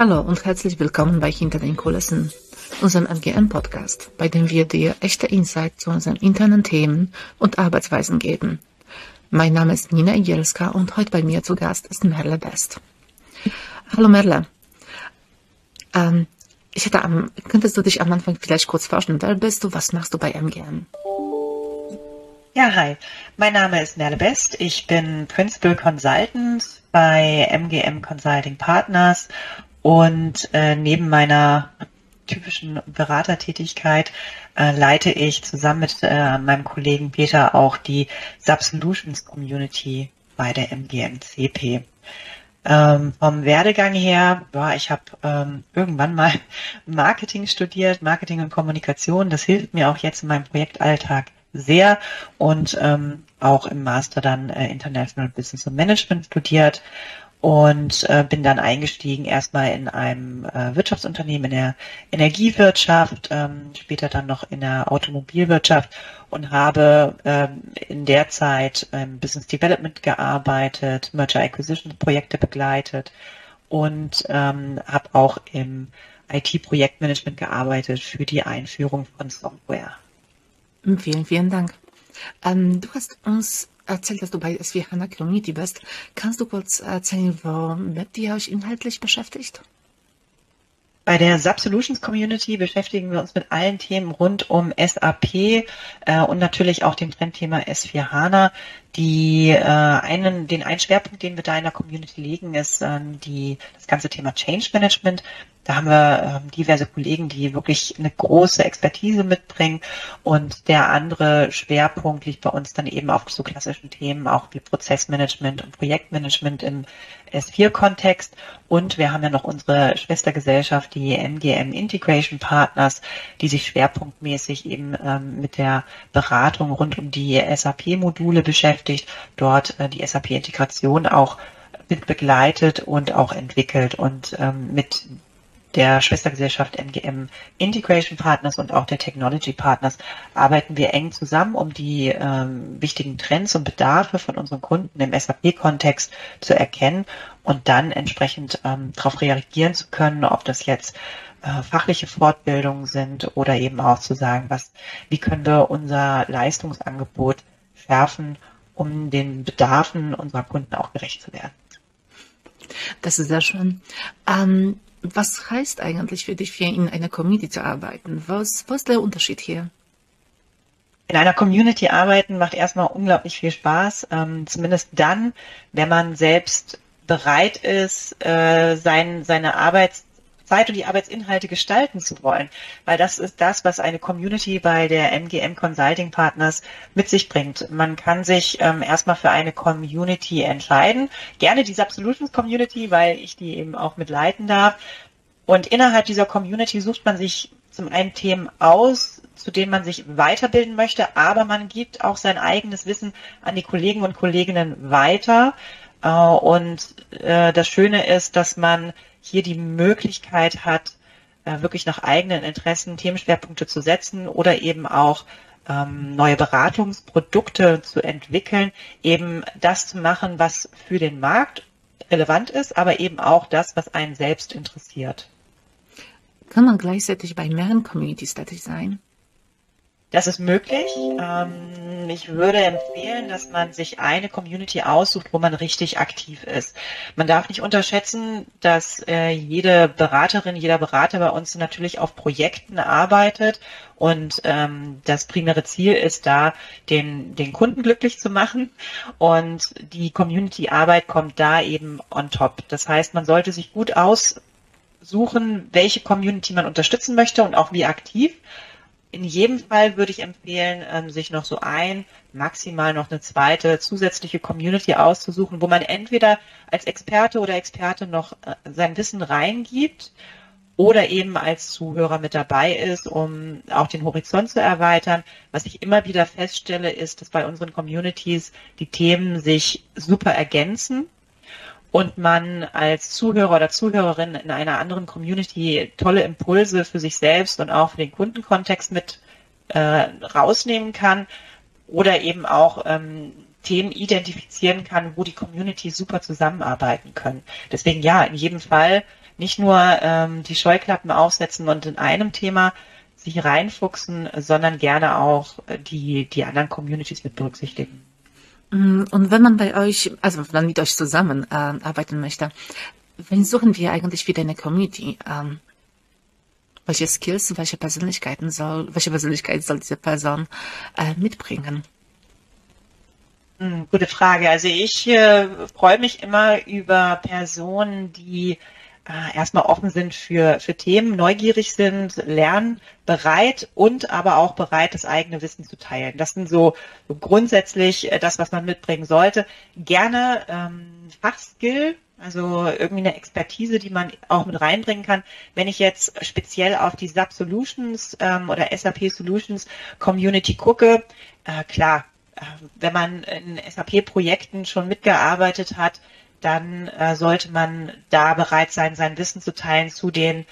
Hallo und herzlich willkommen bei Hinter den Kulissen, unserem MGM-Podcast, bei dem wir dir echte Insight zu unseren internen Themen und Arbeitsweisen geben. Mein Name ist Nina Igielska und heute bei mir zu Gast ist Merle Best. Hallo Merle. Ähm, ich hätte am, könntest du dich am Anfang vielleicht kurz vorstellen, wer bist du, was machst du bei MGM? Ja, hi. Mein Name ist Merle Best. Ich bin Principal Consultant bei MGM Consulting Partners und äh, neben meiner typischen Beratertätigkeit äh, leite ich zusammen mit äh, meinem Kollegen Peter auch die Subsolutions Community bei der MGMCP. Ähm, vom Werdegang her, ja, ich habe ähm, irgendwann mal Marketing studiert, Marketing und Kommunikation. Das hilft mir auch jetzt in meinem Projektalltag sehr und ähm, auch im Master dann äh, International Business and Management studiert und äh, bin dann eingestiegen erstmal in einem äh, Wirtschaftsunternehmen in der Energiewirtschaft, ähm, später dann noch in der Automobilwirtschaft und habe ähm, in der Zeit ähm, Business Development gearbeitet, Merger Acquisition Projekte begleitet und ähm, habe auch im IT-Projektmanagement gearbeitet für die Einführung von Software. Vielen, vielen Dank. Ähm, du hast uns erzählt, dass du bei SW HANA Community bist. Kannst du kurz erzählen, womit ihr euch inhaltlich beschäftigt? Bei der Subsolutions Community beschäftigen wir uns mit allen Themen rund um SAP äh, und natürlich auch dem Trendthema S4 HANA. Die, äh, einen, den einen Schwerpunkt, den wir da in der Community legen, ist ähm, die, das ganze Thema Change Management. Da haben wir ähm, diverse Kollegen, die wirklich eine große Expertise mitbringen. Und der andere Schwerpunkt liegt bei uns dann eben auf so klassischen Themen, auch wie Prozessmanagement und Projektmanagement im S4-Kontext. Und wir haben ja noch unsere Schwestergesellschaft, die MGM Integration Partners, die sich schwerpunktmäßig eben ähm, mit der Beratung rund um die SAP-Module beschäftigt beschäftigt, dort äh, die SAP-Integration auch mit begleitet und auch entwickelt und ähm, mit der Schwestergesellschaft MGM Integration Partners und auch der Technology Partners arbeiten wir eng zusammen, um die ähm, wichtigen Trends und Bedarfe von unseren Kunden im SAP-Kontext zu erkennen und dann entsprechend ähm, darauf reagieren zu können, ob das jetzt äh, fachliche Fortbildungen sind oder eben auch zu sagen, was, wie können wir unser Leistungsangebot schärfen um den Bedarfen unserer Kunden auch gerecht zu werden. Das ist sehr schön. Ähm, was heißt eigentlich für dich, in einer Community zu arbeiten? Was, was ist der Unterschied hier? In einer Community arbeiten macht erstmal unglaublich viel Spaß, ähm, zumindest dann, wenn man selbst bereit ist, äh, sein, seine Arbeits Zeit und die Arbeitsinhalte gestalten zu wollen. Weil das ist das, was eine Community bei der MGM Consulting Partners mit sich bringt. Man kann sich ähm, erstmal für eine Community entscheiden. Gerne die Subsolutions Community, weil ich die eben auch mitleiten darf. Und innerhalb dieser Community sucht man sich zum einen Themen aus, zu denen man sich weiterbilden möchte, aber man gibt auch sein eigenes Wissen an die Kollegen und Kolleginnen weiter. Äh, und äh, das Schöne ist, dass man hier die Möglichkeit hat, äh, wirklich nach eigenen Interessen Themenschwerpunkte zu setzen oder eben auch ähm, neue Beratungsprodukte zu entwickeln, eben das zu machen, was für den Markt relevant ist, aber eben auch das, was einen selbst interessiert. Kann man gleichzeitig bei mehreren Communities tätig sein? Das ist möglich. Ähm, ich würde empfehlen, dass man sich eine Community aussucht, wo man richtig aktiv ist. Man darf nicht unterschätzen, dass äh, jede Beraterin, jeder Berater bei uns natürlich auf Projekten arbeitet und ähm, das primäre Ziel ist da, den, den Kunden glücklich zu machen und die Community-Arbeit kommt da eben on top. Das heißt, man sollte sich gut aussuchen, welche Community man unterstützen möchte und auch wie aktiv in jedem Fall würde ich empfehlen, ähm, sich noch so ein, maximal noch eine zweite zusätzliche Community auszusuchen, wo man entweder als Experte oder Experte noch äh, sein Wissen reingibt oder eben als Zuhörer mit dabei ist, um auch den Horizont zu erweitern. Was ich immer wieder feststelle, ist, dass bei unseren Communities die Themen sich super ergänzen und man als Zuhörer oder Zuhörerin in einer anderen Community tolle Impulse für sich selbst und auch für den Kundenkontext mit äh, rausnehmen kann oder eben auch ähm, Themen identifizieren kann, wo die Community super zusammenarbeiten können. Deswegen ja, in jedem Fall nicht nur ähm, die Scheuklappen aufsetzen und in einem Thema sich reinfuchsen, sondern gerne auch die, die anderen Communities mit berücksichtigen. Mm, und wenn man bei euch, also wenn man mit euch zusammen äh, arbeiten möchte, wen suchen wir eigentlich für deine Community? Ähm, welche Skills, welche Persönlichkeiten soll, welche Persönlichkeit soll diese Person äh, mitbringen? Hm, gute Frage. Also ich äh, freue mich immer über Personen, die erstmal offen sind für, für Themen, neugierig sind, lernbereit und aber auch bereit, das eigene Wissen zu teilen. Das sind so, so grundsätzlich äh, das, was man mitbringen sollte. Gerne ähm, Fachskill, also irgendwie eine Expertise, die man auch mit reinbringen kann. Wenn ich jetzt speziell auf die SAP Solutions ähm, oder SAP Solutions Community gucke, äh, klar, äh, wenn man in SAP-Projekten schon mitgearbeitet hat, dann äh, sollte man da bereit sein, sein Wissen zu teilen zu den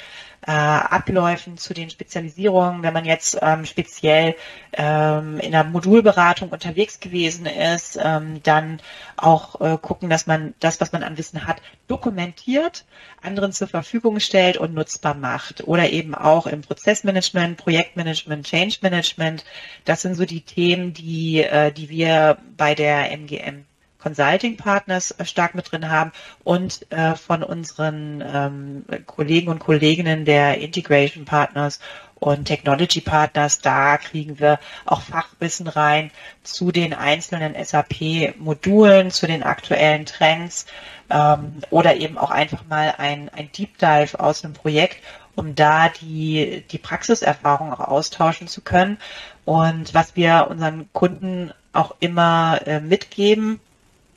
äh, Abläufen, zu den Spezialisierungen. Wenn man jetzt ähm, speziell ähm, in der Modulberatung unterwegs gewesen ist, ähm, dann auch äh, gucken, dass man das, was man an Wissen hat, dokumentiert, anderen zur Verfügung stellt und nutzbar macht. Oder eben auch im Prozessmanagement, Projektmanagement, Change Management. Das sind so die Themen, die, äh, die wir bei der MGM Consulting Partners äh, stark mit drin haben und äh, von unseren ähm, Kollegen und Kolleginnen der Integration Partners und Technology Partners, da kriegen wir auch Fachwissen rein zu den einzelnen SAP-Modulen, zu den aktuellen Trends ähm, oder eben auch einfach mal ein, ein Deep Dive aus einem Projekt, um da die, die Praxiserfahrung auch austauschen zu können. Und was wir unseren Kunden auch immer äh, mitgeben,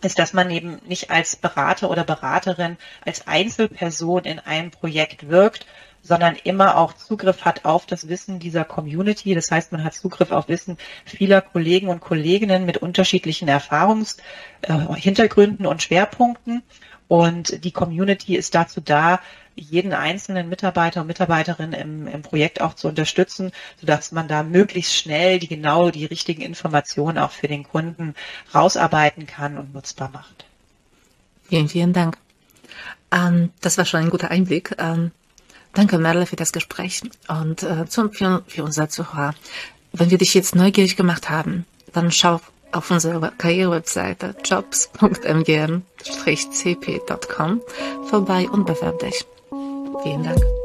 ist, dass man eben nicht als Berater oder Beraterin, als Einzelperson in einem Projekt wirkt, sondern immer auch Zugriff hat auf das Wissen dieser Community. Das heißt, man hat Zugriff auf Wissen vieler Kollegen und Kolleginnen mit unterschiedlichen Erfahrungshintergründen äh, und Schwerpunkten. Und die Community ist dazu da, jeden einzelnen Mitarbeiter und Mitarbeiterin im, im Projekt auch zu unterstützen, sodass man da möglichst schnell die genau die richtigen Informationen auch für den Kunden rausarbeiten kann und nutzbar macht. Vielen, vielen Dank. Ähm, das war schon ein guter Einblick. Ähm, danke, Merle, für das Gespräch und äh, zum, für, für unser Zuhörer. Wenn wir dich jetzt neugierig gemacht haben, dann schau auf unserer Karrierewebseite jobs.mgm-cp.com vorbei und bewerb dich. Vielen Dank.